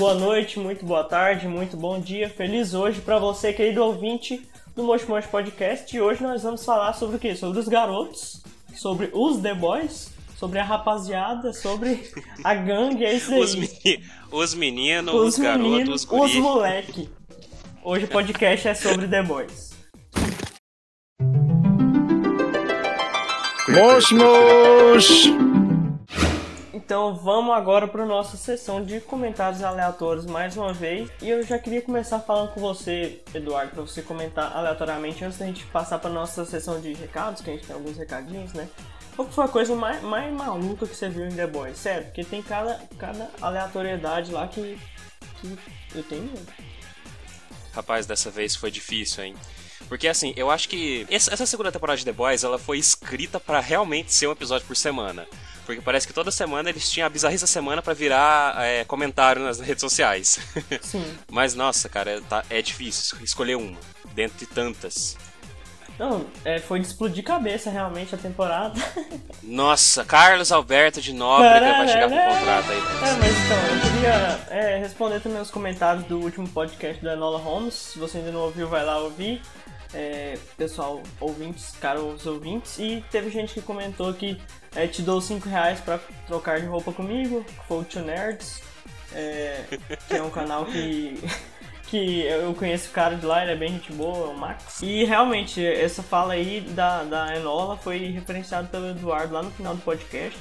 boa noite, muito boa tarde, muito bom dia. Feliz hoje para você, querido ouvinte do Mosh Mosh Podcast. E hoje nós vamos falar sobre o quê? Sobre os garotos, sobre os The Boys, sobre a rapaziada, sobre a gangue, é isso aí. Os, meni os meninos, os, os garotos, os, os moleque. Hoje o podcast é sobre The Boys. Mosh Mosh! Então vamos agora para nossa sessão de comentários aleatórios mais uma vez. E eu já queria começar falando com você, Eduardo, para você comentar aleatoriamente antes da gente passar para nossa sessão de recados, que a gente tem alguns recadinhos, né? Qual foi a coisa mais, mais maluca que você viu em The Boys? Sério, porque tem cada, cada aleatoriedade lá que, que eu tenho. Rapaz, dessa vez foi difícil, hein? Porque assim, eu acho que essa segunda temporada de The Boys, ela foi escrita para realmente ser um episódio por semana. Porque parece que toda semana eles tinham a bizarrice da semana para virar é, comentário nas redes sociais. Sim. Mas nossa, cara, tá, é difícil escolher uma, dentro de tantas. Não, é, foi de explodir cabeça realmente a temporada. Nossa, Carlos Alberto de Nóbrega vai chegar com o contrato aí. É, mas então, eu queria é, responder também os comentários do último podcast da Enola Holmes. Se você ainda não ouviu, vai lá ouvir é, pessoal, ouvintes, caros ouvintes, e teve gente que comentou que é, te dou 5 reais pra trocar de roupa comigo, que foi o Two Nerds, é, que é um canal que, que eu conheço o cara de lá, ele é bem gente boa, é o Max. E realmente, essa fala aí da, da Enola foi referenciada pelo Eduardo lá no final do podcast.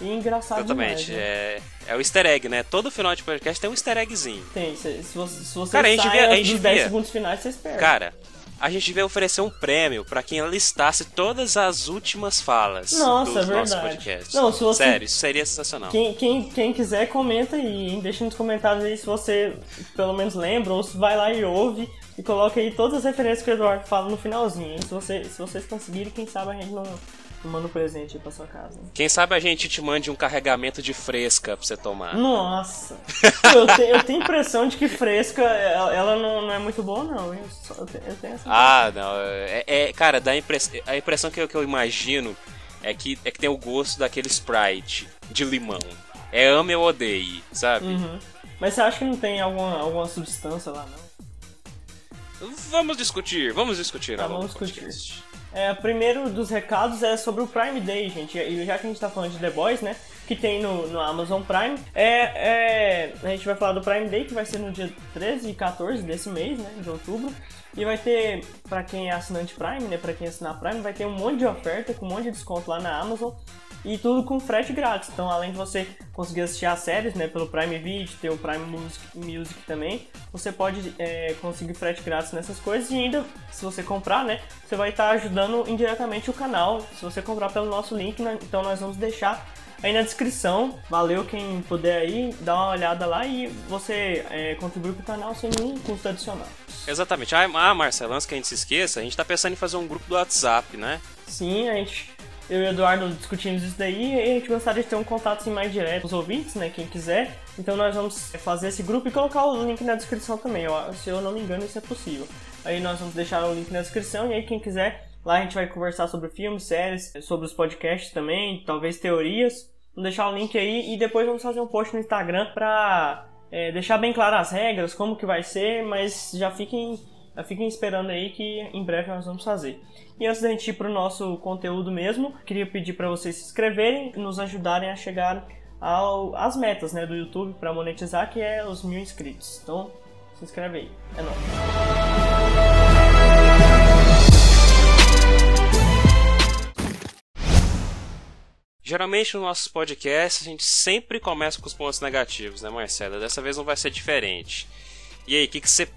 E engraçado Exatamente, demais, né? é, é o easter egg, né? Todo final de podcast tem um easter eggzinho. Tem, se, se você, se você Cara, a gente sai vê- a gente dos 10 vê. segundos finais, você espera. Cara, a gente veio oferecer um prêmio pra quem listasse todas as últimas falas Nossa, é nossos verdade. podcasts. Não, se você- Sério, isso seria sensacional. Quem, quem, quem quiser, comenta aí, hein? Deixa nos comentários aí se você pelo menos lembra, ou se vai lá e ouve e coloca aí todas as referências que o Eduardo fala no finalzinho, hein? Se, você, se vocês conseguirem, quem sabe a gente não manda um presente aí pra sua casa. Quem sabe a gente te mande um carregamento de fresca pra você tomar. Nossa! eu, te- eu tenho a impressão de que fresca, ela, ela não, não é muito boa, não? Eu, só- eu tenho, eu tenho essa Ah, não. É, é- cara, dá a, impress... a impressão que eu, que eu imagino é que, é que tem o gosto daquele Sprite de limão. É ame ou odeie, sabe? Uhum. Mas você acha que não tem alguma, alguma substância lá, não? Vamos discutir, vamos discutir. Tá, longo vamos discutir. podcast. É, primeiro dos recados é sobre o Prime Day, gente. E já que a gente tá falando de The Boys, né? Que tem no, no Amazon Prime. É, é, a gente vai falar do Prime Day, que vai ser no dia 13 e 14 desse mês, né? De outubro. E vai ter, pra quem é assinante Prime, né? Pra quem assinar Prime, vai ter um monte de oferta, com um monte de desconto lá na Amazon. E tudo com frete grátis. Então, além de você conseguir assistir as séries, né, pelo Prime Video, ter o Prime Music, Music também, você pode é, conseguir frete grátis nessas coisas e ainda, se você comprar, né, você vai estar ajudando indiretamente o canal. Se você comprar pelo nosso link, né, então nós vamos deixar aí na descrição. Valeu quem puder aí, dá uma olhada lá e você é, contribui pro canal sem nenhum custo adicional. Exatamente. Ah, ah, Marcelo, antes que a gente se esqueça, a gente tá pensando em fazer um grupo do WhatsApp, né? Sim, a gente, eu e o Eduardo discutimos isso daí e a gente gostaria de ter um contato assim, mais direto com os ouvintes, né? Quem quiser. Então nós vamos fazer esse grupo e colocar o link na descrição também. ó. Se eu não me engano, isso é possível. Aí nós vamos deixar o link na descrição e aí quem quiser, lá a gente vai conversar sobre filmes, séries, sobre os podcasts também, talvez teorias. Vamos deixar o link aí e depois vamos fazer um post no Instagram pra é, deixar bem claras as regras, como que vai ser, mas já fiquem, fiquem esperando aí que em breve nós vamos fazer. E antes da gente ir pro nosso conteúdo mesmo, queria pedir para vocês se inscreverem e nos ajudarem a chegar ao, às metas né, do YouTube para monetizar, que é os mil inscritos. Então, se inscreve aí. É nóis. Geralmente nos nossos podcasts a gente sempre começa com os pontos negativos, né, Marcelo? Dessa vez não vai ser diferente. E aí, que que você.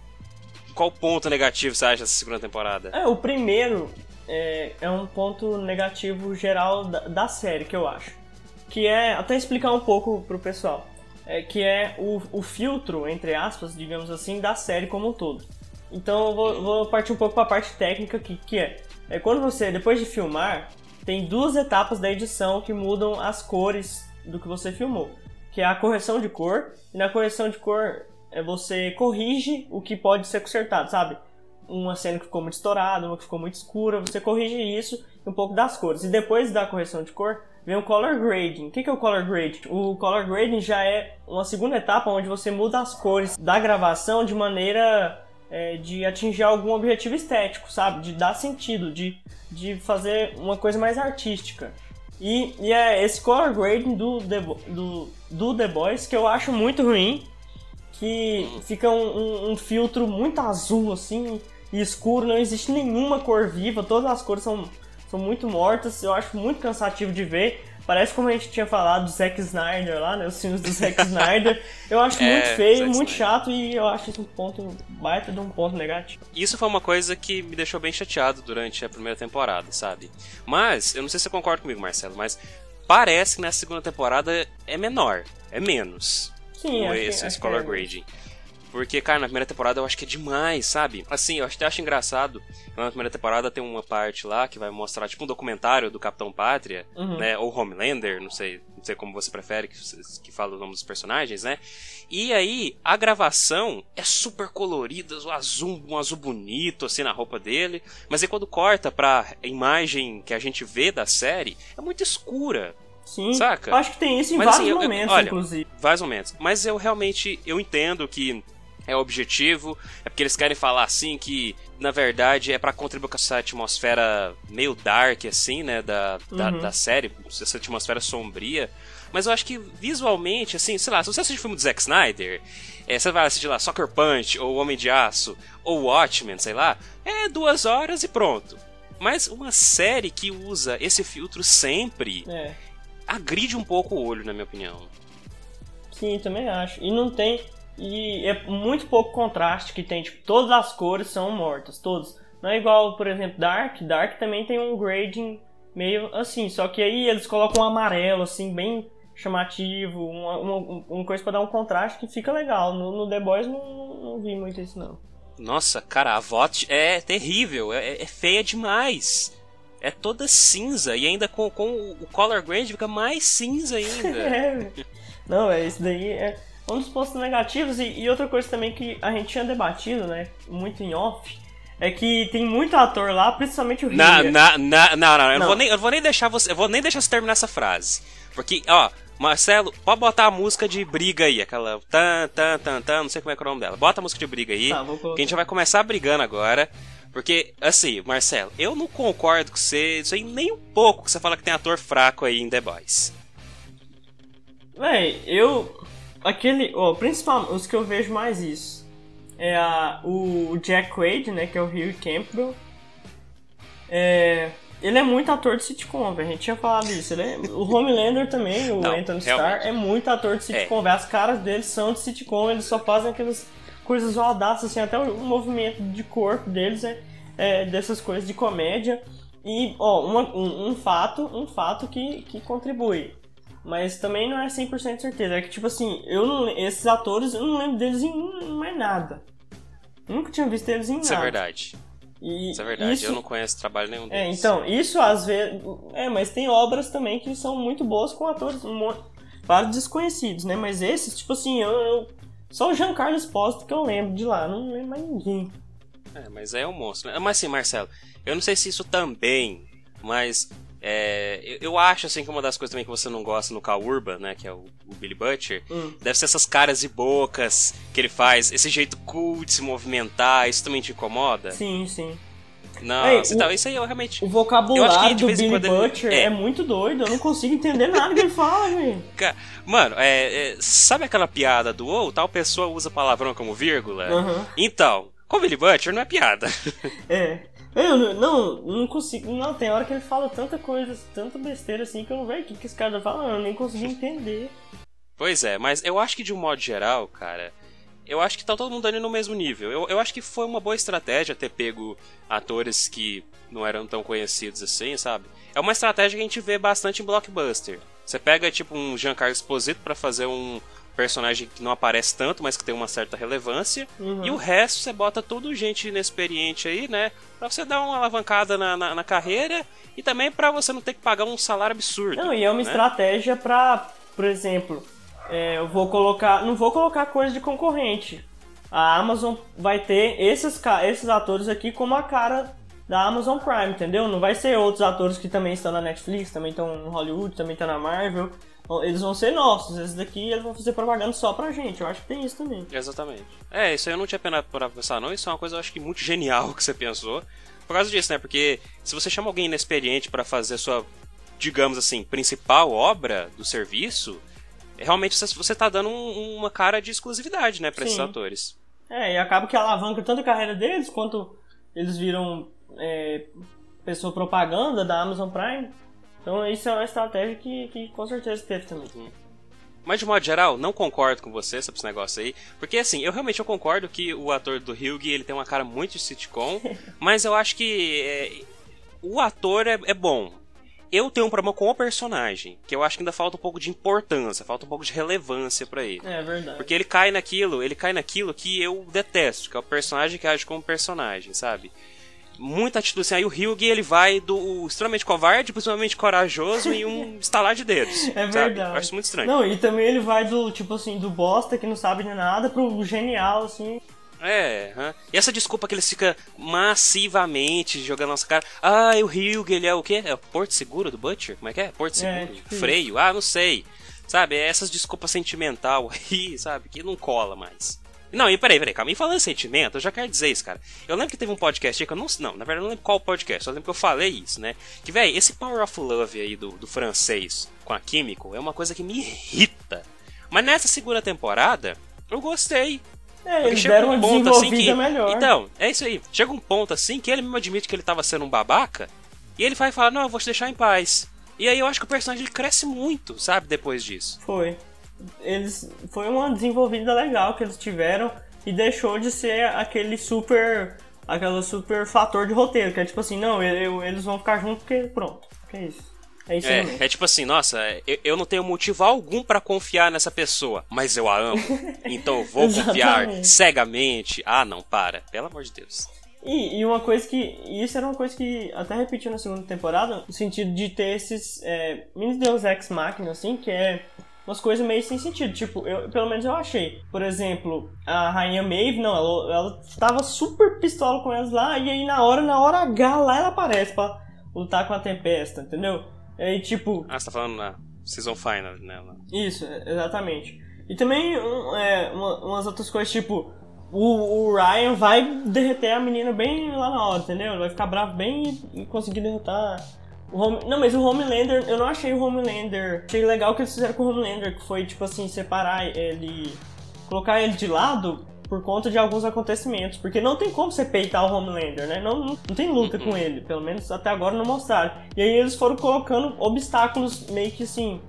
Qual ponto negativo você acha dessa segunda temporada? É, o primeiro é, é um ponto negativo geral da, da série, que eu acho. Que é, até explicar um pouco pro pessoal, é, que é o, o filtro, entre aspas, digamos assim, da série como um todo. Então eu vou, vou partir um pouco para a parte técnica, que, que é, é quando você, depois de filmar, tem duas etapas da edição que mudam as cores do que você filmou. Que é a correção de cor, e na correção de cor é você corrige o que pode ser consertado, sabe? uma cena que ficou muito estourada, uma que ficou muito escura, você corrige isso e um pouco das cores. E depois da correção de cor, vem o color grading. O que é o color grading? O color grading já é uma segunda etapa onde você muda as cores da gravação de maneira é, de atingir algum objetivo estético, sabe? De dar sentido, de, de fazer uma coisa mais artística. E, e é esse color grading do, do, do The Boys que eu acho muito ruim, que fica um, um, um filtro muito azul assim e escuro, não existe nenhuma cor viva, todas as cores são, são muito mortas, eu acho muito cansativo de ver. Parece como a gente tinha falado do Zack Snyder lá, né? Os filmes do Zack Snyder. Eu acho é, muito feio, Zack muito Snyder. chato e eu acho isso um ponto baita de um ponto negativo. Isso foi uma coisa que me deixou bem chateado durante a primeira temporada, sabe? Mas, eu não sei se você concorda comigo, Marcelo, mas parece que nessa segunda temporada é menor, é menos. Sim, esse, esse color é grading. Porque, cara, na primeira temporada eu acho que é demais, sabe? Assim, eu até acho engraçado. Na primeira temporada tem uma parte lá que vai mostrar, tipo, um documentário do Capitão Pátria, uhum. né? Ou Homelander, não sei, não sei como você prefere que, que fala o nome dos personagens, né? E aí, a gravação é super colorida, um azul, um azul bonito, assim, na roupa dele. Mas aí quando corta pra imagem que a gente vê da série, é muito escura. Sim. Saca? Acho que tem isso em Mas, vários assim, momentos, eu, olha, inclusive. Vários momentos. Mas eu realmente, eu entendo que é objetivo, é porque eles querem falar assim que, na verdade, é para contribuir com essa atmosfera meio dark, assim, né, da, da, uhum. da, série, essa atmosfera sombria. Mas eu acho que visualmente, assim, sei lá, se você assistir o filme do Zack Snyder, é, você vai assistir lá Soccer Punch, ou Homem de Aço, ou Watchmen, sei lá, é duas horas e pronto. Mas uma série que usa esse filtro sempre é. Agride um pouco o olho, na minha opinião. Sim, também acho. E não tem e é muito pouco contraste que tem, tipo, todas as cores são mortas, todas. Não é igual, por exemplo, Dark. Dark também tem um grading meio assim, só que aí eles colocam um amarelo, assim, bem chamativo, uma, uma, uma coisa para dar um contraste que fica legal. No, no The Boys não, não, vi muito isso, não. Nossa, cara, a VOT é terrível, é, é feia demais. É toda cinza e ainda com, com o color grade fica mais cinza ainda. é. Não, é isso daí. É, um dos pontos negativos, e, e, outra coisa também que a gente tinha debatido, né, muito em off, é que tem muito ator lá, principalmente o na, na, na, Não, não, eu não. Vou nem, eu vou nem deixar você. Eu vou nem deixar você terminar essa frase. Porque, ó, Marcelo, pode botar a música de briga aí, aquela tan, tan, tan, tan, não sei como é, é o nome dela. Bota a música de briga aí, tá, que a gente vai começar brigando agora. Porque, assim, Marcelo, eu não concordo com você, isso aí nem um pouco que você fala que tem ator fraco aí em The Boys. Véi, eu aquele, ó, principalmente os que eu vejo mais isso é a, o Jack Quaid, né, que é o Hugh Campbell. É, ele é muito ator de sitcom, velho. A gente tinha falado isso. Ele é, o Homelander também, o Não, Anthony Starr, é muito ator de sitcom. É. As caras dele são de sitcom, eles só fazem aquelas coisas zoadaças, assim, até o movimento de corpo deles é, é dessas coisas de comédia. E, ó, uma, um, um, fato, um fato que, que contribui. Mas também não é 100% certeza. É que, tipo assim, eu não, esses atores, eu não lembro deles em mais nada. Nunca tinha visto eles em isso nada. Isso é verdade. E isso é verdade, isso... eu não conheço trabalho nenhum é, deles. É, então, isso às vezes... É, mas tem obras também que são muito boas com atores vários desconhecidos, né? Mas esses, tipo assim, eu, eu... Só o Giancarlo Esposito que eu lembro de lá, não lembro mais ninguém. É, mas é um monstro. Né? Mas assim, Marcelo, eu não sei se isso também, mas é, eu, eu, acho assim que uma das coisas também que você não gosta no Cal Urban, né, que é o, o Billy Butcher, hum. deve ser essas caras e bocas que ele faz, esse jeito cool de se movimentar, isso também te incomoda? Sim, sim. Não, Ei, o, isso aí eu realmente. O vocabulário do Billy Butcher é. é. muito doido, eu não consigo entender nada que ele fala, velho. Mano, é, é, sabe aquela piada do ou oh, tal pessoa usa palavrão como vírgula? Uhum. Então, com o Billy Butcher não é piada. É. Eu não, não consigo. Não, tem hora que ele fala tanta coisa, tanta besteira assim que eu não vejo o que, que esse cara tá falando, eu nem consegui entender. Pois é, mas eu acho que de um modo geral, cara, eu acho que tá todo mundo ali no mesmo nível. Eu, eu acho que foi uma boa estratégia ter pego atores que não eram tão conhecidos assim, sabe? É uma estratégia que a gente vê bastante em blockbuster. Você pega tipo um Giancarlo Esposito para fazer um personagem que não aparece tanto, mas que tem uma certa relevância. Uhum. E o resto você bota tudo gente inexperiente aí, né? Pra você dar uma alavancada na, na, na carreira e também para você não ter que pagar um salário absurdo. Não, e é uma né? estratégia pra, por exemplo, é, eu vou colocar. Não vou colocar coisa de concorrente. a Amazon vai ter esses, esses atores aqui como a cara da Amazon Prime, entendeu? Não vai ser outros atores que também estão na Netflix, também estão no Hollywood, também estão na Marvel. Eles vão ser nossos, esses daqui eles vão fazer propaganda só pra gente. Eu acho que tem isso também. Exatamente. É, isso aí eu não tinha pena pra pensar, não. Isso é uma coisa eu acho que muito genial que você pensou. Por causa disso, né? Porque se você chama alguém inexperiente para fazer a sua, digamos assim, principal obra do serviço, realmente você tá dando um, uma cara de exclusividade, né, pra Sim. esses atores. É, e acaba que alavanca tanto a carreira deles quanto eles viram é, pessoa propaganda da Amazon Prime. Então isso é uma estratégia que, que com certeza teve também. Uhum. Mas de modo geral, não concordo com você sobre esse negócio aí. Porque assim, eu realmente eu concordo que o ator do Hugh, ele tem uma cara muito de sitcom. mas eu acho que é, o ator é, é bom. Eu tenho um problema com o personagem, que eu acho que ainda falta um pouco de importância, falta um pouco de relevância para ele. É verdade. Porque ele cai naquilo, ele cai naquilo que eu detesto, que é o personagem que age como personagem, sabe? muita atitude assim. Aí o Hyugi, ele vai do extremamente covarde, extremamente corajoso e um estalar de dedos. É verdade. Eu acho muito estranho. Não, e também ele vai do, tipo assim, do bosta que não sabe de nada pro genial, assim. É, hum. e essa desculpa que eles ficam massivamente jogando nossa cara. Ah, o Hyugi, ele é o quê? É o Porto Seguro do Butcher? Como é que é? Porto é, Seguro? É, tipo Freio? Isso. Ah, não sei. Sabe, é essas desculpas sentimental aí, sabe, que não cola mais. Não, e peraí, peraí, calma. E falando em sentimento, eu já quero dizer isso, cara. Eu lembro que teve um podcast que eu não. Não, na verdade, eu não lembro qual podcast, eu lembro que eu falei isso, né? Que, velho, esse Power of Love aí do, do francês com a Químico é uma coisa que me irrita. Mas nessa segunda temporada, eu gostei. É, eles deram um ponto assim que. Melhor. Então, é isso aí. Chega um ponto assim que ele mesmo admite que ele tava sendo um babaca. E ele vai falar, não, eu vou te deixar em paz. E aí eu acho que o personagem cresce muito, sabe, depois disso. Foi eles foi uma desenvolvida legal que eles tiveram e deixou de ser aquele super aquele super fator de roteiro, que é tipo assim, não, eles vão ficar juntos porque pronto, que é isso. É, isso é, é tipo assim, nossa, eu, eu não tenho motivo algum para confiar nessa pessoa, mas eu a amo. então eu vou confiar cegamente. Ah, não, para. Pelo amor de Deus. E, e, uma coisa que. Isso era uma coisa que até repetiu na segunda temporada, no sentido de ter esses é, mini Deus Ex Machina, assim, que é umas coisas meio sem sentido. Tipo, eu, pelo menos eu achei. Por exemplo, a rainha Maeve, não, ela, ela tava super pistola com elas lá, e aí na hora, na hora H lá ela aparece pra lutar com a tempesta, entendeu? E aí, tipo. Ah, você tá falando na Season Final, né? Isso, exatamente. E também um, é, uma, umas outras coisas, tipo. O, o, Ryan vai derreter a menina bem lá na hora, entendeu? Ele vai ficar bravo bem e, e conseguir derrotar Home... Não, mas o Homelander, eu não achei o Homelander. Achei legal o que eles fizeram com o Homelander, que foi, tipo assim, separar ele. colocar ele de lado por conta de alguns acontecimentos. Porque não tem como você peitar o Homelander, né? Não, não, não tem luta com ele. Pelo menos até agora não mostraram. E aí eles foram colocando obstáculos meio que assim.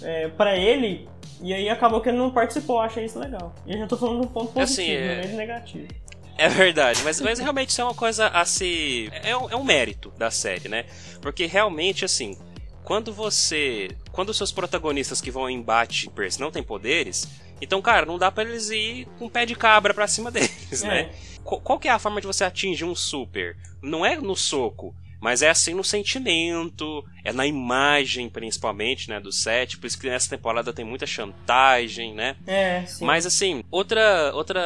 É, para ele. E aí acabou que ele não participou. Achei isso legal. E eu já tô falando de um ponto positivo, assim, é... não é negativo. É verdade, mas, mas realmente isso é uma coisa a se. É um, é um mérito da série, né? Porque realmente, assim, quando você. Quando os seus protagonistas que vão em embate não têm poderes, então, cara, não dá pra eles ir com um pé de cabra pra cima deles, é. né? Qual, qual que é a forma de você atingir um super? Não é no soco, mas é assim no sentimento, é na imagem, principalmente, né, do set. Por isso que nessa temporada tem muita chantagem, né? É, sim. Mas assim, outra. outra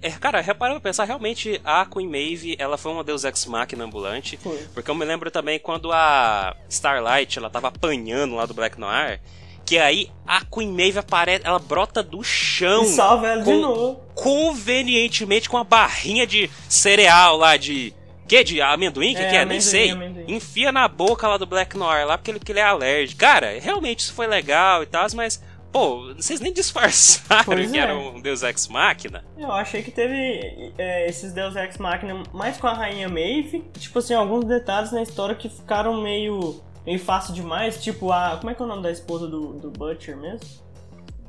é, cara, repara pra pensar, realmente a Queen Maeve, ela foi uma Deus Ex Machina ambulante. Foi. Porque eu me lembro também quando a Starlight, ela tava apanhando lá do Black Noir. Que aí a Queen Maeve aparece, ela brota do chão. E salva ela com, de novo. Convenientemente com uma barrinha de cereal lá, de que? De amendoim? Que é, que é? Amendoim, Nem sei. Amendoim. Enfia na boca lá do Black Noir lá, porque ele, ele é alérgico. Cara, realmente isso foi legal e tal, mas. Pô, vocês nem disfarçaram pois que é. era um Deus Ex Machina. Eu achei que teve é, esses Deus Ex Machina mais com a Rainha Maeve. Tipo assim, alguns detalhes na história que ficaram meio, meio fácil demais. Tipo, a. Como é que é o nome da esposa do, do Butcher mesmo?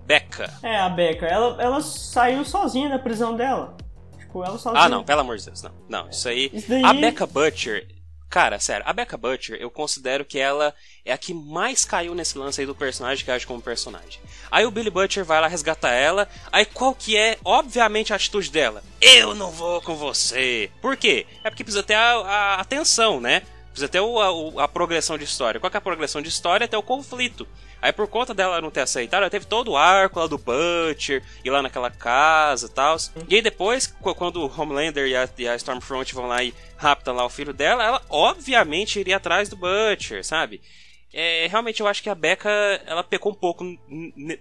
Becca. É, a Becca. Ela, ela saiu sozinha da prisão dela. Tipo, ela sozinha. Ah, não, pelo amor de Deus, não. Não, isso aí. Isso daí... A Becca Butcher. Cara, sério, a Becca Butcher, eu considero que ela é a que mais caiu nesse lance aí do personagem que age como personagem. Aí o Billy Butcher vai lá resgatar ela. Aí qual que é, obviamente, a atitude dela? Eu não vou com você. Por quê? É porque precisa ter a, a atenção, né? Precisa ter o, a, a, progressão de história. Qual é a progressão de história? É ter o conflito. Aí por conta dela não ter aceitado, ela teve todo o arco lá do Butcher, ir lá naquela casa e tal. E aí depois, quando o Homelander e a, e a Stormfront vão lá e raptam lá o filho dela, ela obviamente iria atrás do Butcher, sabe? É, realmente eu acho que a Becca ela pecou um pouco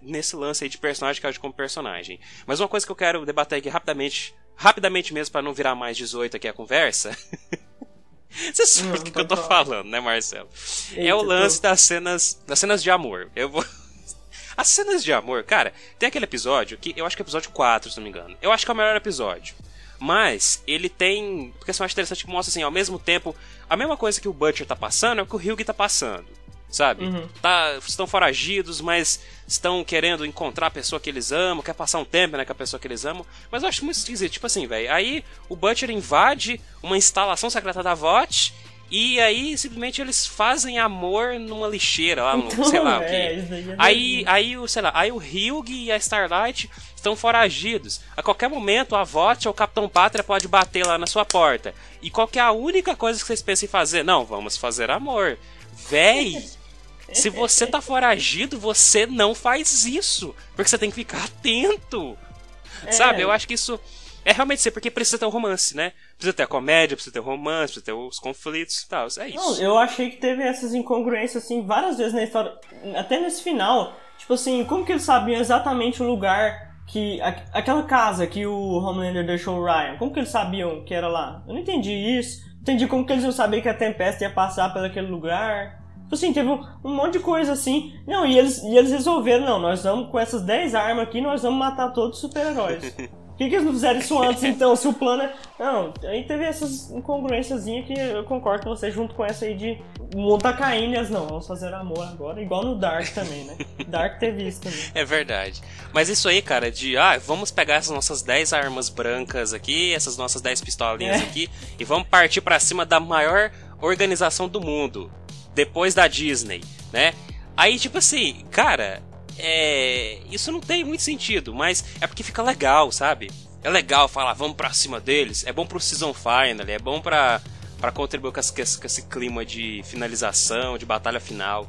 nesse lance aí de personagem que age como personagem. Mas uma coisa que eu quero debater aqui rapidamente, rapidamente mesmo para não virar mais 18 aqui a conversa, Você sabe o que, que eu tô falando, né, Marcelo? Eita, é o lance tô... das cenas. Das cenas de amor. Eu vou. As cenas de amor, cara, tem aquele episódio que eu acho que é episódio 4, se não me engano. Eu acho que é o melhor episódio. Mas ele tem. Porque eu acho interessante que mostra assim, ao mesmo tempo, a mesma coisa que o Butcher tá passando é o que o Hugh tá passando sabe? Uhum. Tá, estão foragidos, mas estão querendo encontrar a pessoa que eles amam, quer passar um tempo né, com a pessoa que eles amam. Mas eu acho muito esquisito, tipo assim, velho. Aí o Butcher invade uma instalação secreta da VOT e aí simplesmente eles fazem amor numa lixeira lá, no, então, sei lá o é, quê. É aí, aí, o, sei lá, aí o Hugh e a Starlight estão foragidos. A qualquer momento a VOT ou o Capitão Pátria pode bater lá na sua porta. E qual que é a única coisa que vocês pensam em fazer? Não, vamos fazer amor. Véi! Se você tá foragido, você não faz isso. Porque você tem que ficar atento. É. Sabe? Eu acho que isso é realmente ser, porque precisa ter um romance, né? Precisa ter a comédia, precisa ter o romance, precisa ter os conflitos e tal. É isso. Não, eu achei que teve essas incongruências, assim, várias vezes na história. Até nesse final. Tipo assim, como que eles sabiam exatamente o lugar que. aquela casa que o Homelander deixou o Ryan? Como que eles sabiam que era lá? Eu não entendi isso. Entendi como que eles iam saber que a tempesta ia passar por aquele lugar. Tipo assim, teve um, um, monte de coisa assim. Não, e eles, e eles resolveram, não, nós vamos com essas 10 armas aqui, nós vamos matar todos os super-heróis. Por que, que eles não fizeram isso antes, então, se o plano é... Não, aí teve essas incongruências que eu concordo com você, junto com essa aí de o mundo tá caindo e as não, vamos fazer amor agora, igual no Dark também, né? Dark teve isso também. É verdade. Mas isso aí, cara, de, ah, vamos pegar essas nossas 10 armas brancas aqui, essas nossas 10 pistolinhas é. aqui, e vamos partir para cima da maior organização do mundo depois da Disney, né? Aí, tipo assim, cara, é. Isso não tem muito sentido, mas é porque fica legal, sabe? É legal falar, vamos pra cima deles. É bom pro Season Final, é bom pra, pra contribuir com esse, com esse clima de finalização, de batalha final.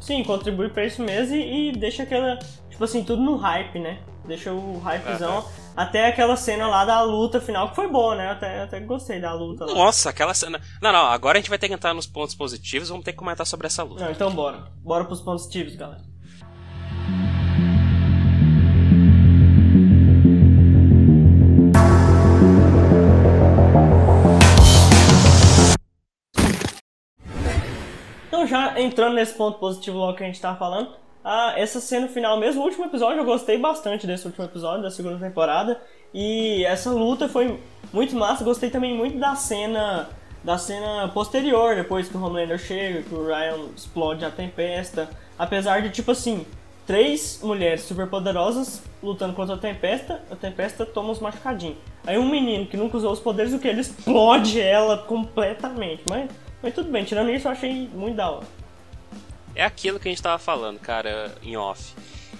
Sim, contribui pra isso mesmo e, e deixa aquela. Tipo assim, tudo no hype, né? Deixa o hypezão. Uhum. Até aquela cena lá da luta final, que foi boa, né? Até, até gostei da luta lá. Nossa, aquela cena. Não, não, agora a gente vai ter que entrar nos pontos positivos, vamos ter que comentar sobre essa luta. Não, então bora. Bora pros pontos positivos, galera. Então já entrando nesse ponto positivo logo que a gente tá falando, ah, essa cena final mesmo, o último episódio, eu gostei bastante desse último episódio da segunda temporada. E essa luta foi muito massa. Gostei também muito da cena da cena posterior, depois que o Homelander chega, que o Ryan explode a Tempesta. Apesar de, tipo assim, três mulheres super poderosas lutando contra a Tempesta, a Tempesta toma uns machucadinhos. Aí um menino que nunca usou os poderes, o que? Ele explode ela completamente. Mas, mas tudo bem, tirando isso, eu achei muito da hora. É aquilo que a gente tava falando, cara, em off.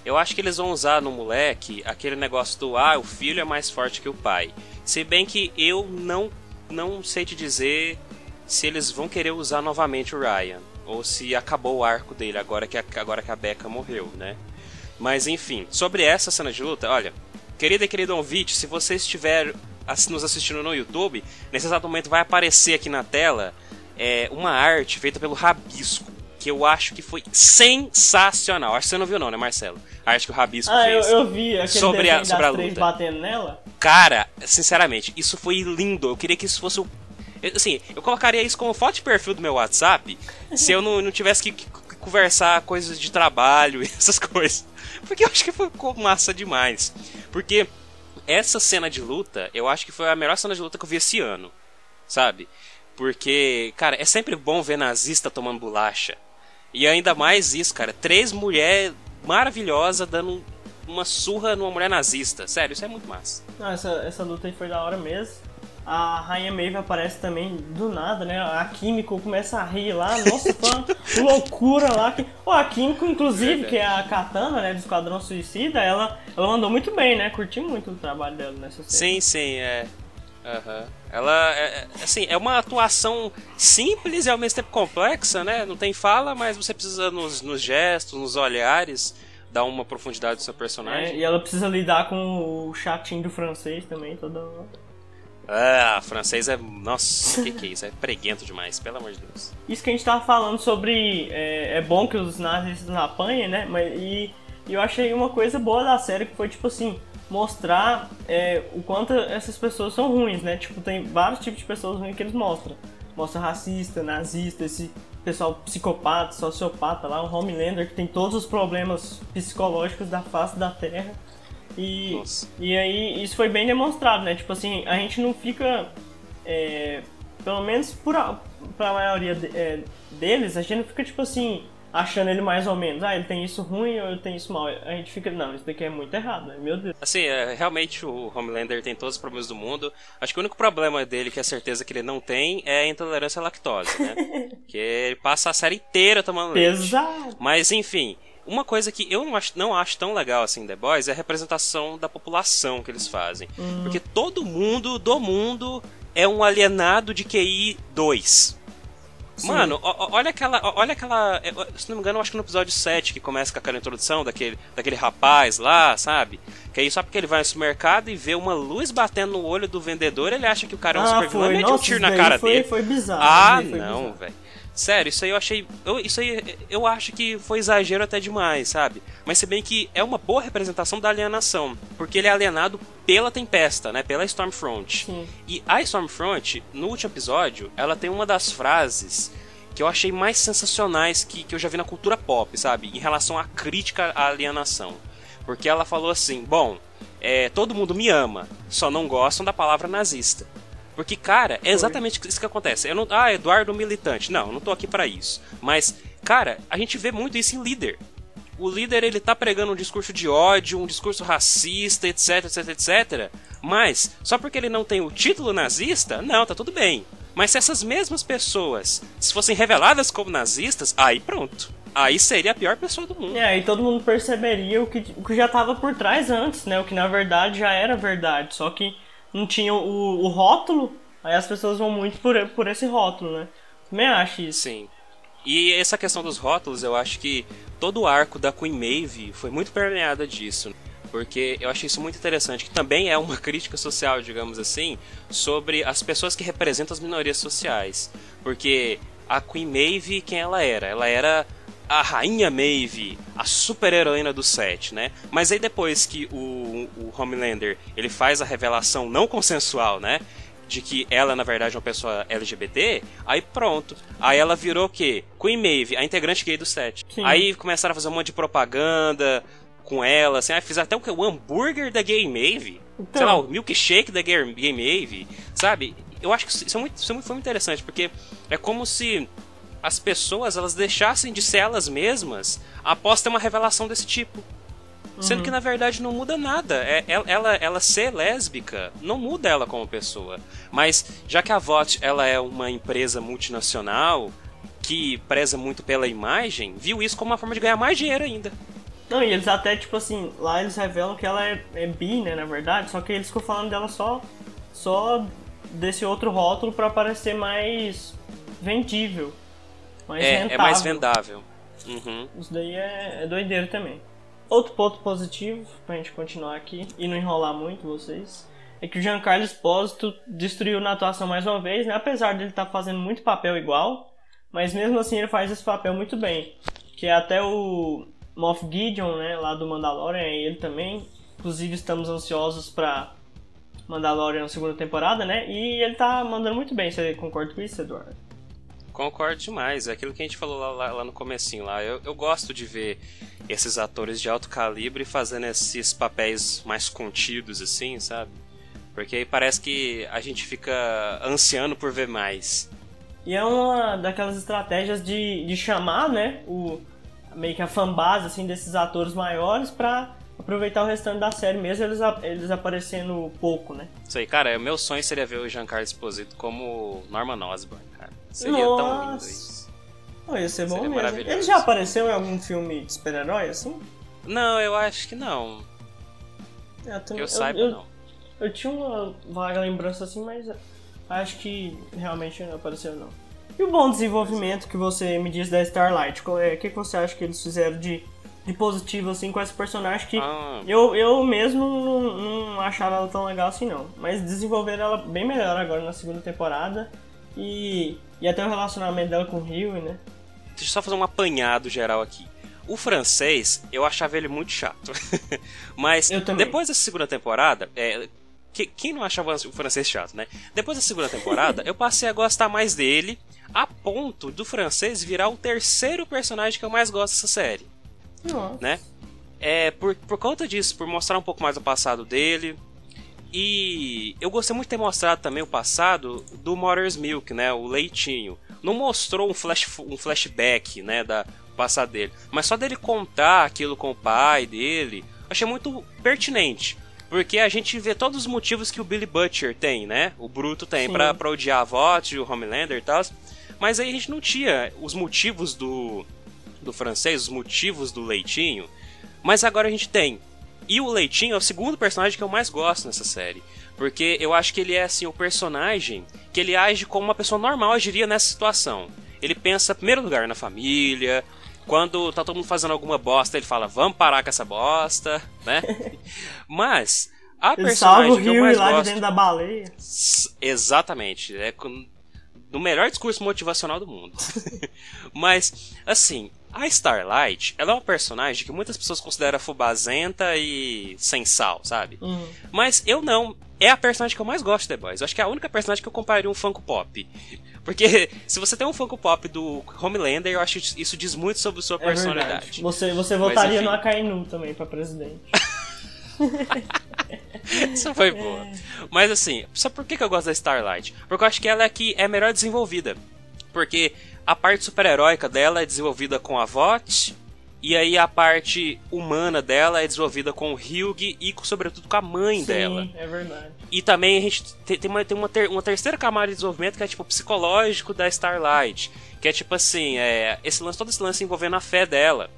Eu acho que eles vão usar no moleque aquele negócio do ah, o filho é mais forte que o pai. Se bem que eu não não sei te dizer se eles vão querer usar novamente o Ryan ou se acabou o arco dele agora que a, agora que a Becca morreu, né? Mas enfim, sobre essa cena de luta, olha, querida e querido ouvinte, se você estiver nos assistindo no YouTube, nesse exato momento vai aparecer aqui na tela é, uma arte feita pelo Rabisco que eu acho que foi sensacional. Acho que você não viu não, né, Marcelo? A arte que o Rabisco ah, fez. Ah, eu, eu vi. Aquele sobre a, sobre a luta. batendo nela. Cara, sinceramente, isso foi lindo. Eu queria que isso fosse o... Assim, eu colocaria isso como foto de perfil do meu WhatsApp se eu não, não tivesse que, que, que conversar coisas de trabalho e essas coisas. Porque eu acho que ficou massa demais. Porque essa cena de luta, eu acho que foi a melhor cena de luta que eu vi esse ano. Sabe? Porque, cara, é sempre bom ver nazista tomando bolacha. E ainda mais isso, cara. Três mulheres maravilhosas dando uma surra numa mulher nazista. Sério, isso é muito massa. Não, essa, essa luta aí foi da hora mesmo. A Rainha Maeve aparece também do nada, né? A Químico começa a rir lá. Nossa, uma loucura lá. Que... Oh, a Químico, inclusive, que é a Katana, né? Do Esquadrão Suicida, ela, ela mandou muito bem, né? Curti muito o trabalho dela nessa série. Sim, sim, é. Aham. Ela, é, é- assim, é uma atuação simples e ao mesmo tempo complexa, né? Não tem fala, mas você precisa nos, nos gestos, nos olhares, dar uma profundidade do seu É, personagem. e ela precisa lidar com o chatinho do francês também, toda hora. Ah, francês é. Nossa, que que é isso? É preguento demais, pelo amor de Deus. Isso que a gente tava falando sobre. É, é bom que os nazistas não apanhem, né? Mas, e, e eu achei uma coisa boa da série que foi, tipo assim, mostrar é, o quanto essas pessoas são ruins, né? Tipo, tem vários tipos de pessoas ruins que eles mostram. Mostra racista, nazista, esse pessoal psicopata, sociopata lá, o Homelander que tem todos os problemas psicológicos da face da Terra. E, Nossa. e aí isso foi bem demonstrado, né? Tipo assim, a gente não fica. é, pelo menos por a, pra maioria de- é, deles, a gente não fica tipo assim, achando ele mais ou menos, ah, ele tem isso ruim ou ele tem isso mal. A gente fica, não, isso daqui é muito errado, né? Meu Deus. Assim, é, realmente o Homelander tem todos os problemas do mundo. Acho que o único problema dele, que é certeza que ele não tem, é a intolerância à lactose, né? que ele passa a série inteira tomando leite. Pesado. Mas enfim, uma coisa que eu não acho, não acho tão legal assim The Boys é a representação da população que eles fazem. Porque todo mundo do mundo é um alienado de QI 2. Sim. Mano, olha aquela. Olha aquela. é, Se não me engano, eu acho que no episódio 7 que começa com aquela introdução daquele, daquele rapaz lá, sabe? Que aí só porque ele vai no supermercado e vê uma luz batendo no olho do vendedor, ele acha que o cara é um Ah, super vilão, ele mete um tiro na cara foi, dele. foi bizarro. Ah, não, velho. Sério, isso aí eu achei. Eu, isso aí eu acho que foi exagero até demais, sabe? Mas se bem que é uma boa representação da alienação. Porque ele é alienado pela Tempesta, né? Pela Stormfront. Sim. E a Stormfront, no último episódio, ela tem uma das frases que eu achei mais sensacionais que, que eu já vi na cultura pop, sabe? Em relação à crítica à alienação. Porque ela falou assim: bom, é, todo mundo me ama, só não gostam da palavra nazista. Porque, cara, é exatamente isso que acontece. Eu não, ah, Eduardo militante. Não, eu não tô aqui pra isso. Mas, cara, a gente vê muito isso em líder. O líder, ele tá pregando um discurso de ódio, um discurso racista, etc, etc, etc. Mas, só porque ele não tem o título nazista, não, tá tudo bem. Mas se essas mesmas pessoas se fossem reveladas como nazistas, aí pronto. Aí seria a pior pessoa do mundo. É, aí todo mundo perceberia o que, o que já tava por trás antes, né? O que na verdade já era verdade, só que não tinha o, o rótulo, aí as pessoas vão muito por, por esse rótulo, né? Também acho isso. Sim. E essa questão dos rótulos, eu acho que todo o arco da Queen Maeve foi muito permeada disso. Porque eu achei isso muito interessante, que também é uma crítica social, digamos assim, sobre as pessoas que representam as minorias sociais. Porque a Queen Maeve, quem ela era? Ela era a rainha Maeve, a super heroína do set, né? Mas aí depois que o, o Homelander ele faz a revelação não consensual, né? De que ela na verdade é uma pessoa LGBT, aí pronto. Aí ela virou o quê? Queen Maeve, a integrante gay do set. Sim. Aí começaram a fazer um monte de propaganda com ela, assim, aí fizeram até o quê? O hambúrguer da gay Maeve. Então. Sei lá, o milkshake da gay, gay Maeve, sabe? Eu acho que isso é muito, isso é muito, foi muito interessante, porque é como se as pessoas elas deixassem de ser elas mesmas após ter uma revelação desse tipo. Sendo que na verdade não muda nada. É, ela, ela, ela ser lésbica não muda ela como pessoa. Mas já que a VOT ela é uma empresa multinacional que preza muito pela imagem, viu isso como uma forma de ganhar mais dinheiro ainda. Não, e eles até, tipo assim, lá eles revelam que ela é, é bi, né, na verdade, só que eles ficam falando dela só, só desse outro rótulo pra parecer mais vendível. Mais É, rentável. é mais vendável. Uhum. Isso daí é, é doideira também. Outro ponto positivo, pra gente continuar aqui e não enrolar muito vocês, é que o Giancarlo Espósito destruiu na atuação mais uma vez, né? Apesar de ele estar fazendo muito papel igual, mas mesmo assim ele faz esse papel muito bem. Que é até o Moff Gideon, né, lá do Mandalorian, é ele também. Inclusive estamos ansiosos pra Mandalorian segunda temporada, né? E ele tá mandando muito bem. Você concorda com isso, Eduardo? Concordo demais, é aquilo que a gente falou lá, lá- lá no comecinho lá. Eu, eu gosto de ver esses atores de alto calibre fazendo esses papéis mais contidos, assim, sabe? Porque aí parece que a gente fica ansiando por ver mais. E é uma daquelas estratégias de, de chamar, né, o, meio que a fanbase, assim, desses atores maiores pra aproveitar o restante da série, mesmo eles, eles aparecendo pouco, né? Isso aí, cara, o meu sonho seria ver o Giancarlo Esposito como Norman Osborn, Seria tão lindo Nossa. isso. Oh, ia ser bom Seria mesmo. Ele já apareceu em algum filme de super-herói, assim? Não, eu acho que não. É, Que também- eu saiba, eu, não. Eu tinha uma vaga lembrança assim, mas acho que realmente não apareceu não. E o bom desenvolvimento que você me disse da Starlight? É, o que, que você acha que eles fizeram de, de positivo assim com essa personagem que Ah. eu, eu mesmo não, não achava ela tão legal assim não. Mas desenvolveram ela bem melhor agora na segunda temporada. E, e até o relacionamento dela com o Rio, né? Deixa eu só fazer um apanhado geral aqui. O francês, eu achava ele muito chato. Mas depois dessa segunda temporada, é, que- quem não achava o francês chato, né? Depois da segunda temporada, eu passei a gostar mais dele, a ponto do francês virar o terceiro personagem que eu mais gosto dessa série, Nossa. né? É por, por conta disso, por mostrar um pouco mais o passado dele. E eu gostei muito de ter mostrado também o passado do Mother's Milk, né? O leitinho. Não mostrou um, flash, um flashback, né? Da passado dele. Mas só dele contar aquilo com o pai dele, achei muito pertinente. Porque a gente vê todos os motivos que o Billy Butcher tem, né? O Bruto tem Sim. pra, pra odiar a VOT, o Homelander e tal. Mas aí a gente não tinha os motivos do, do francês, os motivos do leitinho. Mas agora a gente tem. E o Leitinho é o segundo personagem que eu mais gosto nessa série. Porque eu acho que ele é assim o personagem que ele age como uma pessoa normal agiria nessa situação. Ele pensa, em primeiro lugar, na família. Quando tá todo mundo fazendo alguma bosta, ele fala, vamos parar com essa bosta, né? Mas a Ele salva o personagem que eu mais lá de gosto. dentro da baleia. Exatamente. É com- no melhor discurso motivacional do mundo. Mas, assim, a Starlight, ela é uma personagem que muitas pessoas consideram fubazenta e sem sal, sabe? Uhum. Mas eu não. É a personagem que eu mais gosto de The Boys. Eu acho que é a única personagem que eu compraria um Funko Pop. Porque se você tem um Funko Pop do Homelander, eu acho que isso diz muito sobre sua É verdade. personalidade. Você, você votaria enfim. no Akainu também pra presidente. Isso foi boa. Mas assim, sabe por que que eu gosto da Starlight? Porque eu acho que ela é que é melhor desenvolvida. Porque a parte super-heróica dela é desenvolvida com a VOT, e aí a parte humana dela é desenvolvida com o Hugh e sobretudo com a mãe Sim, dela. é verdade. E também a gente te- tem uma, tem uma, ter- uma terceira camada de desenvolvimento que é tipo psicológico da Starlight. Que é tipo assim, é, esse lance, todo esse lance envolvendo a fé dela.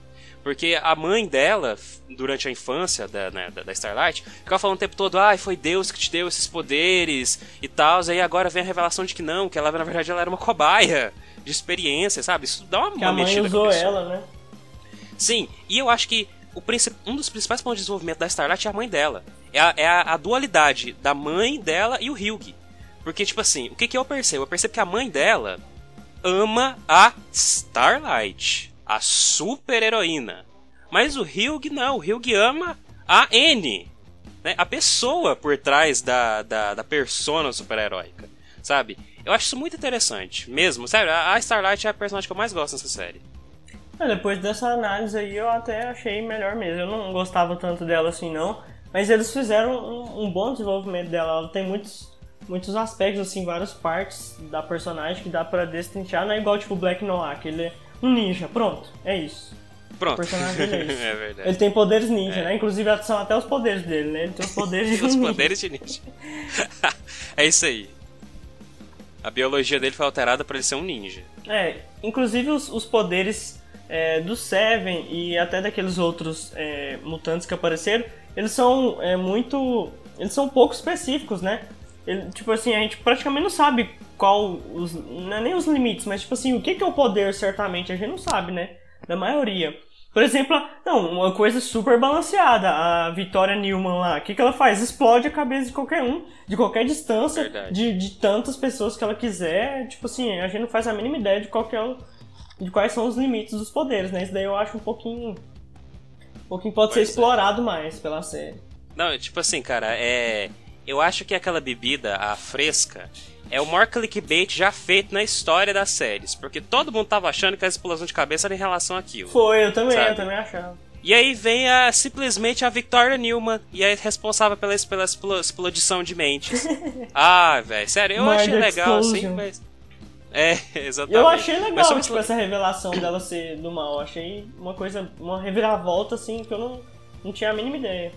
Porque a mãe dela, durante a infância da, né, da, Starlight, ficava falando o tempo todo, ai, foi Deus que te deu esses poderes e tal. Aí agora vem a revelação de que não, que ela na verdade ela era uma cobaia de experiência, sabe? Isso dá uma, Que uma a mãe mexida com a usou ela, né? Sim, e eu acho que o um dos principais pontos de desenvolvimento da Starlight é a mãe dela. É a, é a- dualidade da mãe dela e o Hugh. Porque, tipo assim, o que, que eu percebo? Eu percebo que a mãe dela ama a Starlight, a super heroína. Mas o Hugh não, o Hugh ama a N, né? a pessoa por trás da, da, da persona super-heróica, sabe? Eu acho isso muito interessante, mesmo, sério, a Starlight é a personagem que eu mais gosto nessa série. É, depois dessa análise aí eu até achei melhor mesmo. Eu não gostava tanto dela assim não, mas eles fizeram um, um bom desenvolvimento dela. Ela tem muitos, muitos aspectos, assim, várias partes da personagem que dá pra destrinchar. Não é igual tipo Black Noir, que ele um ninja, pronto, é isso. Pronto. O personagem é isso. é verdade. Ele tem poderes ninja, né? Inclusive são até os poderes dele, né? Ele tem os poderes de Os ninja. poderes de ninja. é isso aí. A biologia dele foi alterada pra ele ser um ninja. É, inclusive os, os poderes é, do Seven e até daqueles outros é, mutantes que apareceram, eles são é, muito. Eles são pouco específicos, né? Ele- tipo assim, a gente praticamente não sabe qual. Os, não é nem os limites, mas tipo assim, o que, que é o poder certamente, a gente não sabe, né? Da maioria. Por exemplo, não, uma coisa super balanceada. A Vitória Newman lá, o que, que ela faz? Explode a cabeça de qualquer um, de qualquer distância, de, de tantas pessoas que ela quiser. Tipo assim, a gente não faz a mínima ideia de qual que é o, de quais são os limites dos poderes, né? Isso daí eu acho um pouquinho. Um pouquinho pode ser Pois é. explorado mais pela série. Não, tipo assim, cara, é. Eu acho que aquela bebida, a fresca, é o maior clickbait já feito na história das séries. Porque todo mundo tava achando que a explosão de cabeça era em relação àquilo. Foi, eu também, Sabe? eu também achava. E aí vem a, simplesmente a Victoria Newman e é responsável pela, pela explo- explodição de mentes. ah, velho, sério, eu achei legal assim, explosion. mas. É, exatamente. eu achei legal, tipo, essa revelação dela ser do mal. Achei uma coisa, uma reviravolta, assim, que eu não, não tinha a mínima ideia.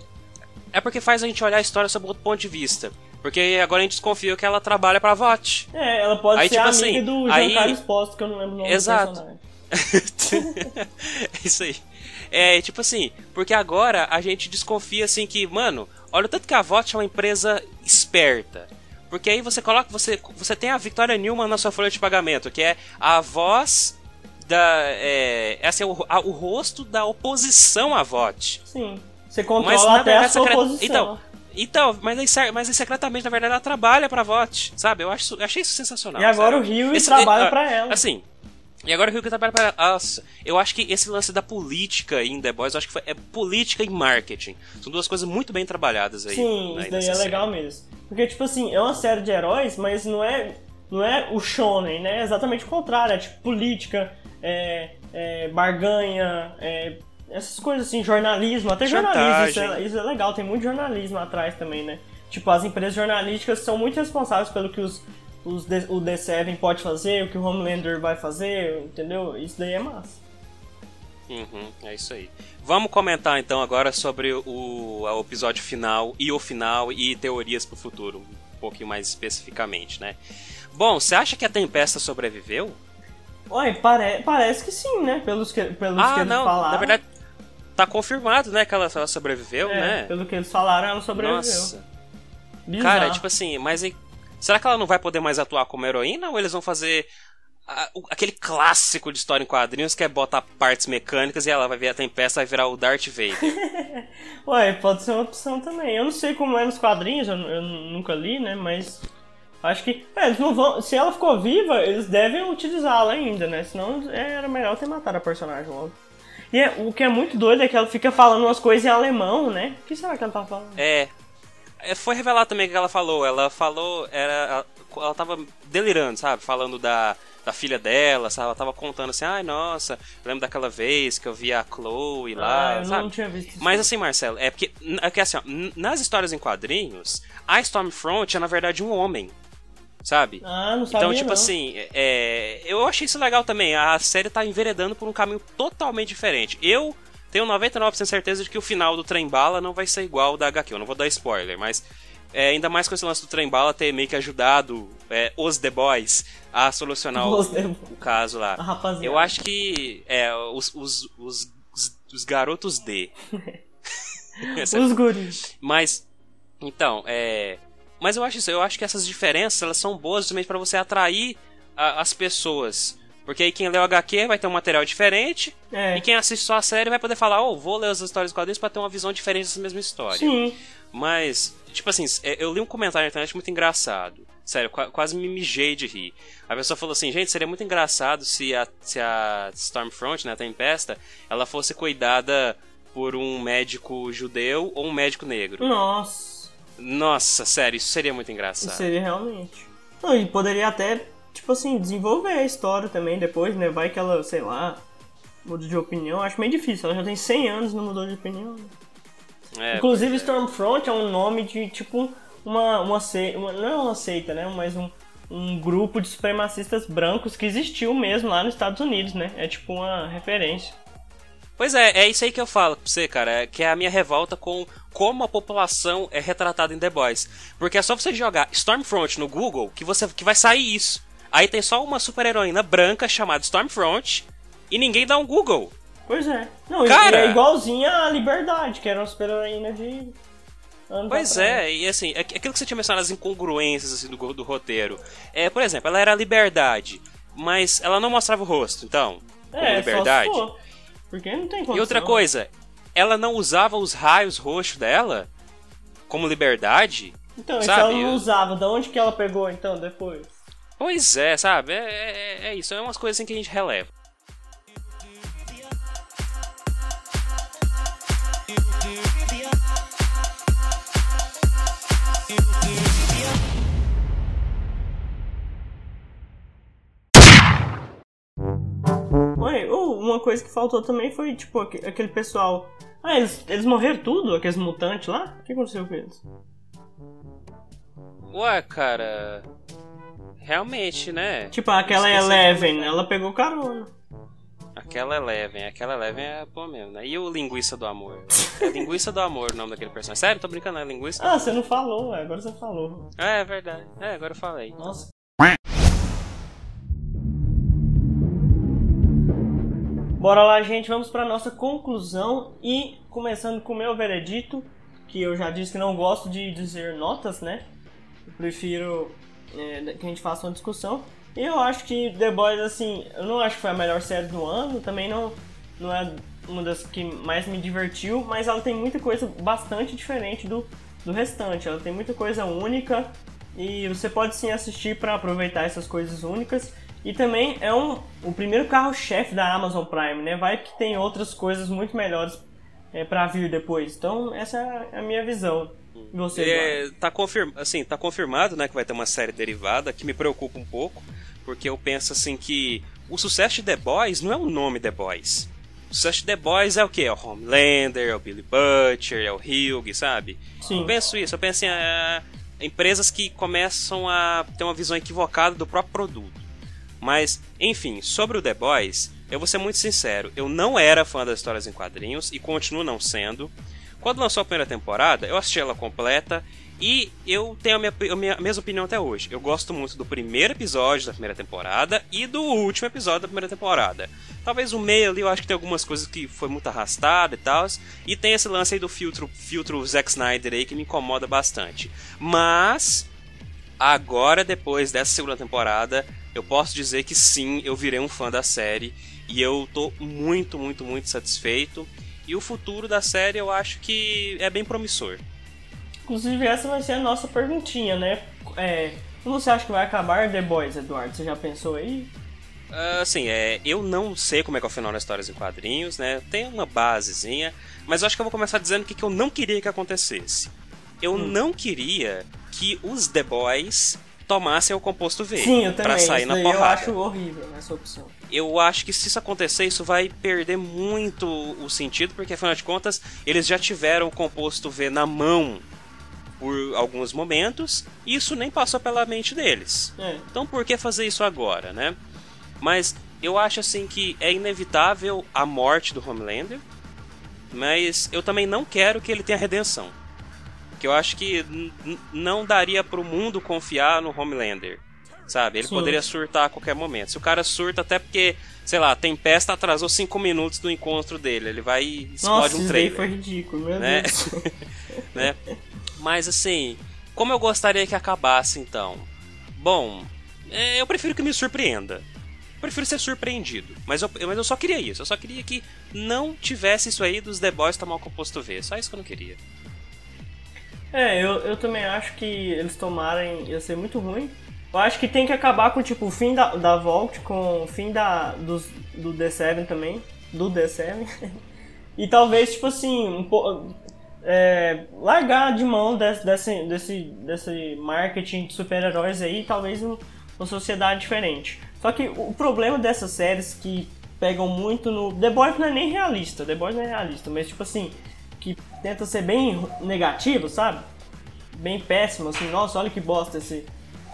É porque faz a gente olhar a história sob outro ponto de vista. Porque agora a gente desconfia que ela trabalha pra VOT. É, ela pode Aí, ser tipo amiga assim, do aí- Giancarlo Esposito, que eu não lembro o nome Exato. do personagem. Isso aí. É, tipo assim, porque agora a gente desconfia assim que, mano, olha o tanto que a VOT é uma empresa esperta. Porque aí você coloca, você, você tem a Victoria Newman na sua folha de pagamento, que é a voz da. É, essa é o, a, o rosto da oposição à VOT. Sim. Você controla mas, até a sua secret... oposição. Então, então, mas aí, mas aí secretamente, na verdade, ela trabalha pra VOT, sabe? Eu, acho, achei isso sensacional. E agora sabe? o Rio Esse, trabalha é, pra ela. Assim, e agora o Rio que trabalha para. Nossa, eu acho que esse lance da política em The Boys, eu acho que foi, é política e marketing. São duas coisas muito bem trabalhadas aí. Sim, isso daí é legal mesmo. Porque, tipo assim, é uma série de heróis, mas não é, não é o shonen, né? É exatamente o contrário. É tipo política, é, é barganha, é, essas coisas assim, jornalismo. Até jornalismo, isso é, isso é legal. Tem muito jornalismo atrás também, né? Tipo, as empresas jornalísticas são muito responsáveis pelo que os os o D7 pode fazer, o que o Homelander vai fazer, entendeu? Isso daí é massa. Uhum, é isso aí. Vamos comentar então agora sobre o, o episódio final e o final e teorias pro futuro, um pouquinho mais especificamente, né? Bom, você acha que a Tempesta sobreviveu? Oi, pare parece que sim, né? Pelos que, pelos ah, que não, falaram. Na verdade, tá confirmado, né, que ela, ela sobreviveu, é, né? Pelo que eles falaram, ela sobreviveu. Nossa. Bizarro. Cara, tipo assim, mas Será que ela não vai poder mais atuar como heroína ou eles vão fazer a, o, aquele clássico de história em quadrinhos que é botar partes mecânicas e ela vai ver a tempesta vai virar o Darth Vader? Ué, pode ser uma opção também. Eu não sei como é nos quadrinhos, eu, eu nunca li, né? Mas acho que é, eles não vão. Se ela ficou viva, eles devem utilizá-la ainda, né? Senão é, era melhor ter matado a personagem logo. E é, o que é muito doido é que ela fica falando umas coisas em alemão, né? O que será que ela tá falando? É, é, foi revelado também o que ela falou. Ela falou, era, ela tava delirando, sabe? Falando da, da filha dela, sabe? Ela tava contando assim, ai, nossa, lembro daquela vez que eu vi a Chloe lá, ah, eu sabe? não tinha visto isso. Mas assim, Marcelo, é porque, é que assim, ó, nas histórias em quadrinhos, a Stormfront é na verdade um homem. Sabe? Ah, não sabia Então, tipo não. assim, é, eu achei isso legal também. A série tá enveredando por um caminho totalmente diferente. Eu tenho 99% certeza de que o final do Trem Bala não vai ser igual ao da HQ. Eu não vou dar spoiler, mas é, ainda mais com esse lance do Trem Bala ter meio que ajudado é, os The Boys a solucionar o, o, caso lá. Eu acho que é, os, os, os, os garotos D. os guris. Mas, então, é. Mas eu acho isso, eu acho que essas diferenças elas são boas justamente para você atrair a, as pessoas porque aí quem lê o HQ vai ter um material diferente. É. E quem assiste só a série vai poder falar, oh, vou ler as histórias dos quadrinhos pra ter uma visão diferente dessa mesma história. Sim. Mas, tipo assim, é, eu li um comentário na internet muito engraçado. Sério, quase me mijei de rir. A pessoa falou assim, gente, seria muito engraçado se a, se a Stormfront, né, a Tempesta, ela fosse cuidada por um médico judeu ou um médico negro. Nossa. Nossa, sério, isso seria muito engraçado. Isso seria realmente. Não, e poderia até tipo assim, desenvolver a história também depois, né? Vai que ela, sei lá, muda de opinião. Acho meio difícil, ela já tem 100 anos e não mudou de opinião. É, Inclusive, é. Stormfront é um nome de tipo uma, uma seita, uma, não é uma seita, né? Mas um, um grupo de supremacistas brancos que existiu mesmo lá nos Estados Unidos, né? É tipo uma referência. Pois é, é isso aí que eu falo pra você, cara, é, que é a minha revolta com como a população é retratada em The Boys. Porque é só você jogar Stormfront no Google que você que vai sair isso. Aí tem só uma super-heroína branca chamada Stormfront e ninguém dá um Google. Pois é. Não, Cara... é igualzinha a Liberdade, que era uma super-heroína de. Pois é, e assim, é aquilo que você tinha mencionado, as incongruências assim, do, do roteiro. É, por exemplo, ela era a Liberdade, mas ela não mostrava o rosto, então. É, Liberdade. Só Porque não tem condição. E outra coisa, ela não usava os raios roxos dela como Liberdade. Então, sabe? ela não usava, de onde que ela pegou então depois? Pois é, sabe? É, é, é isso, é umas coisas assim que a gente releva. Oh, uma coisa que faltou também foi, tipo, aquele pessoal. Ah, eles, eles morreram tudo, aqueles mutantes lá? O que aconteceu com eles? Ué, cara. Realmente, né? Tipo, aquela Eleven, ela pegou carona. Aquela Eleven, aquela Eleven é boa mesmo, né? E o Linguiça do Amor? É Linguiça do Amor o nome daquele personagem. Sério? Tô brincando, é Linguiça? Ah, você não falou, agora você falou. É, é verdade. É, agora eu falei. Nossa. Bora lá, gente, vamos para nossa conclusão e começando com o meu veredito, que eu já disse que não gosto de dizer notas, né? Eu prefiro é, que a gente faça uma discussão. E eu acho que The Boys, assim, eu não acho que foi a melhor série do ano, também não, não é uma das que mais me divertiu, mas ela tem muita coisa bastante diferente do, do restante. Ela tem muita coisa única e você pode sim assistir para aproveitar essas coisas únicas. E também é um, o primeiro carro-chefe da Amazon Prime, né? Vai que tem outras coisas muito melhores é, para vir depois. Então, essa é a minha visão. E você, é, tá, confirma, assim, tá confirmado né, que vai ter uma série derivada que me preocupa um pouco, porque eu penso assim que o sucesso de The Boys não é o nome The Boys. O sucesso de The Boys é o que? É o Homelander, é o Billy Butcher, é o Hugh, sabe? Sim. Eu penso isso, eu penso em uh, empresas que começam a ter uma visão equivocada do próprio produto. Mas, enfim, sobre o The Boys, eu vou ser muito sincero, eu não era fã das histórias em quadrinhos e continuo não sendo. Quando lançou a primeira temporada, eu assisti ela completa e eu tenho a minha, a minha, mesma opinião até hoje. Eu gosto muito do primeiro episódio da primeira temporada e do último episódio da primeira temporada. Talvez o meio ali eu acho que tem algumas coisas que foi muito arrastada e tal. E tem esse lance aí do filtro, filtro Zack Snyder aí que me incomoda bastante. Mas, agora depois dessa segunda temporada, eu posso dizer que sim, eu virei um fã da série e eu tô muito, muito, muito satisfeito. E o futuro da série eu acho que é bem promissor. Inclusive, essa vai ser a nossa perguntinha, né? É, como você acha que vai acabar The Boys, Eduardo? Você já pensou aí? Assim, é, eu não sei como é que é o final das histórias em quadrinhos, né? Tem uma basezinha, mas eu acho que eu vou começar dizendo o que, que eu não queria que acontecesse. Eu hum. não queria que os The Boys tomassem o composto V Sim, eu pra sair na porrada. Eu acho horrível essa opção. Eu acho que se isso acontecer, isso vai perder muito o sentido, porque afinal de contas, eles já tiveram o composto V na mão por alguns momentos, e isso nem passou pela mente deles. É. Então por que fazer isso agora, né? Mas eu acho assim que é inevitável a morte do Homelander, mas eu também não quero que ele tenha redenção. Porque eu acho que não daria pro mundo confiar no Homelander. Sabe? Ele Sim. poderia surtar a qualquer momento. Se o cara surta até porque, sei lá, a Tempesta atrasou 5 minutos do encontro dele. Ele vai e explode Nossa, um trailer. foi ridículo, meu né? Deus. né? Mas assim, como eu gostaria que acabasse então? Bom, é, eu prefiro que me surpreenda. Eu prefiro ser surpreendido. Mas eu, mas eu só queria isso. Eu só queria que não tivesse isso aí dos The Boys tomar o composto V. Só isso que eu não queria. É, eu, eu também acho que eles tomarem ia ser muito ruim. Eu acho que tem que acabar com tipo, o fim da, da Vault, com o fim da, do, do The7 também. Do The7. e talvez, tipo assim, um pouco. É, largar de mão desse, desse, desse, desse marketing de super-heróis aí, talvez um, uma sociedade diferente. Só que o problema dessas séries que pegam muito no. The Boys não é nem realista, The Boys não é realista, mas tipo assim, tenta ser bem negativo, sabe? Bem péssimo, assim, nossa, olha que bosta esse,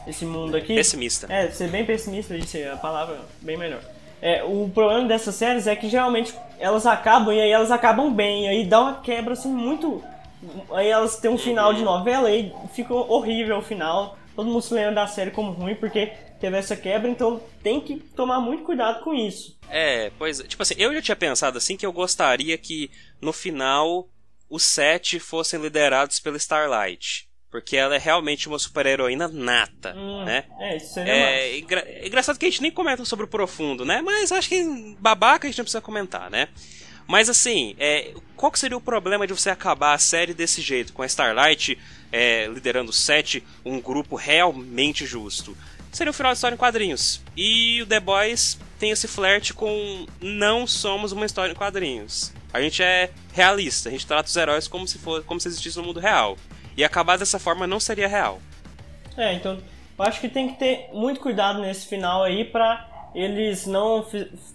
esse mundo aqui. Pessimista. É, ser bem pessimista, isso é a palavra bem melhor. É, o problema dessas séries é que geralmente elas acabam e aí elas acabam bem, e aí dá uma quebra assim muito. Aí elas têm um final de novela e fica horrível o final. Todo mundo se lembra da série como ruim porque teve essa quebra, então tem que tomar muito cuidado com isso. É, pois, tipo assim, eu já tinha pensado assim que eu gostaria que no final os sete fossem liderados pela Starlight. Porque ela é realmente uma super-heroína nata, hum, né? É, isso seria é, engra é engraçado que a gente nem comenta sobre o profundo, né? Mas acho que babaca a gente não precisa comentar, né? Mas assim, é, qual que seria o problema de você acabar a série desse jeito, com a Starlight é, liderando o set, um grupo realmente justo? Seria o final da história em quadrinhos. E o The Boys tem esse flerte com não somos uma história em quadrinhos. A gente é realista, a gente trata os heróis como se fosse, como se existisse no mundo real. E acabar dessa forma não seria real. É, então eu acho que tem que ter muito cuidado nesse final aí pra eles não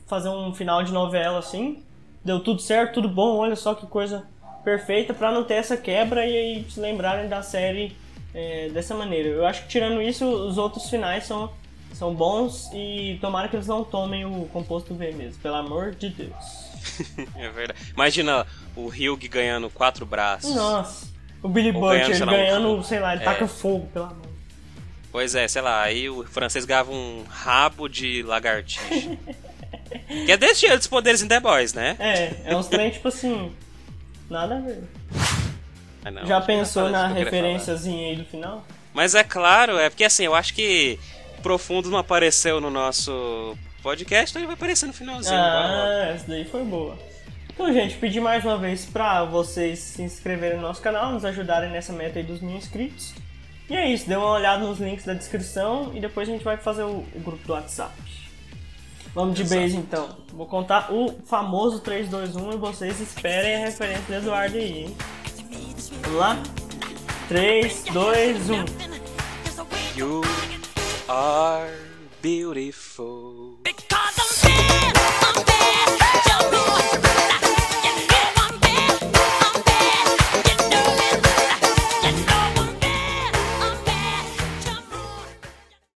fazer um final de novela assim. Deu tudo certo, tudo bom, olha só que coisa perfeita pra não ter essa quebra e aí se lembrarem da série é, dessa maneira. Eu acho que tirando isso, os outros finais são, são bons e tomara que eles não tomem o composto V mesmo, pelo amor de Deus. é verdade. Imagina o Hugh ganhando quatro braços. Nossa. O Billy Butcher ganhando, sei lá, ele é. taca fogo pela mão. Pois é, sei lá, aí o francês ganhava um rabo de lagartixa. que é desse jeito dos poderes em The Boys, né? É, é uns trem tipo assim. Nada a ver. Ah, não, Já pensou na referenciazinha aí do final? Mas é claro, é porque assim, eu acho que Profundo não apareceu no nosso podcast, então ele vai aparecer no finalzinho. Ah, essa daí foi boa. Então, gente, pedir mais uma vez pra vocês se inscreverem no nosso canal, nos ajudarem nessa meta aí dos mil inscritos. E é isso, dê uma olhada nos links da descrição e depois a gente vai fazer o, o grupo do WhatsApp. Vamos de base então. Vou contar o famoso 3, 2, 1 e vocês esperem a referência do Eduardo aí, hein? Vamos lá? 3, 2, 1. You are beautiful.